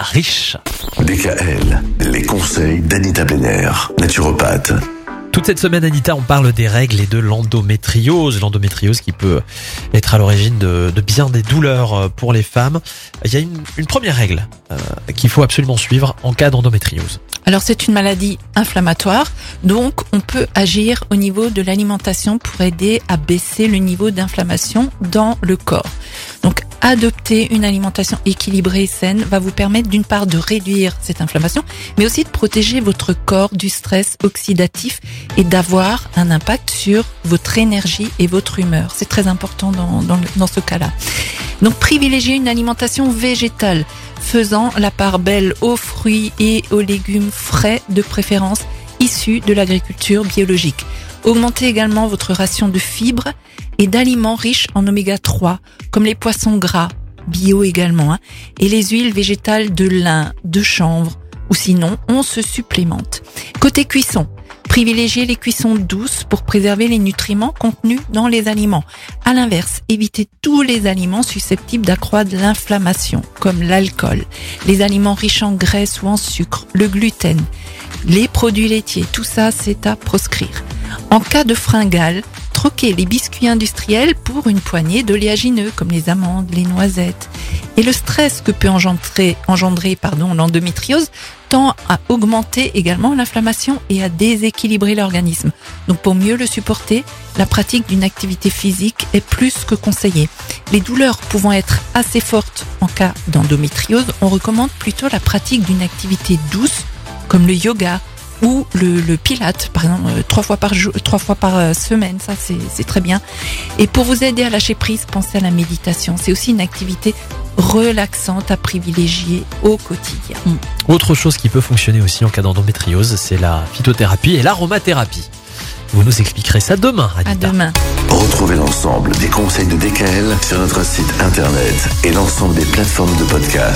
riche. DKL, les conseils d'Anita Benner, naturopathe. Toute cette semaine, Anita, on parle des règles et de l'endométriose. L'endométriose qui peut être à l'origine de, de bien des douleurs euh, pour les femmes. Il y a une, une première règle euh, qu'il faut absolument suivre en cas d'endométriose. Alors c'est une maladie inflammatoire, donc on peut agir au niveau de l'alimentation pour aider à baisser le niveau d'inflammation dans le corps. Adopter une alimentation équilibrée et saine va vous permettre d'une part de réduire cette inflammation, mais aussi de protéger votre corps du stress oxydatif et d'avoir un impact sur votre énergie et votre humeur. C'est très important dans, dans, dans ce cas-là. Donc privilégier une alimentation végétale faisant la part belle aux fruits et aux légumes frais de préférence issus de l'agriculture biologique. Augmentez également votre ration de fibres et d'aliments riches en oméga 3 comme les poissons gras, bio également, hein, et les huiles végétales de lin, de chanvre, ou sinon on se supplémente. Côté cuisson, Privilégiez les cuissons douces pour préserver les nutriments contenus dans les aliments. À l'inverse, évitez tous les aliments susceptibles d'accroître l'inflammation, comme l'alcool, les aliments riches en graisse ou en sucre, le gluten, les produits laitiers. Tout ça, c'est à proscrire. En cas de fringale, troquez les biscuits industriels pour une poignée d'oléagineux comme les amandes, les noisettes. Et le stress que peut engendrer, engendrer pardon, l'endométriose tend à augmenter également l'inflammation et à déséquilibrer l'organisme. Donc pour mieux le supporter, la pratique d'une activité physique est plus que conseillée. Les douleurs pouvant être assez fortes en cas d'endométriose, on recommande plutôt la pratique d'une activité douce comme le yoga, ou le, le pilate, par exemple, euh, trois fois par jour, trois fois par euh, semaine, ça c'est très bien. Et pour vous aider à lâcher prise, pensez à la méditation. C'est aussi une activité relaxante à privilégier au quotidien. Autre chose qui peut fonctionner aussi en cas d'endométriose, c'est la phytothérapie et l'aromathérapie. Vous nous expliquerez ça demain, Anita. À demain. Retrouvez l'ensemble des conseils de DKL sur notre site internet et l'ensemble des plateformes de podcast.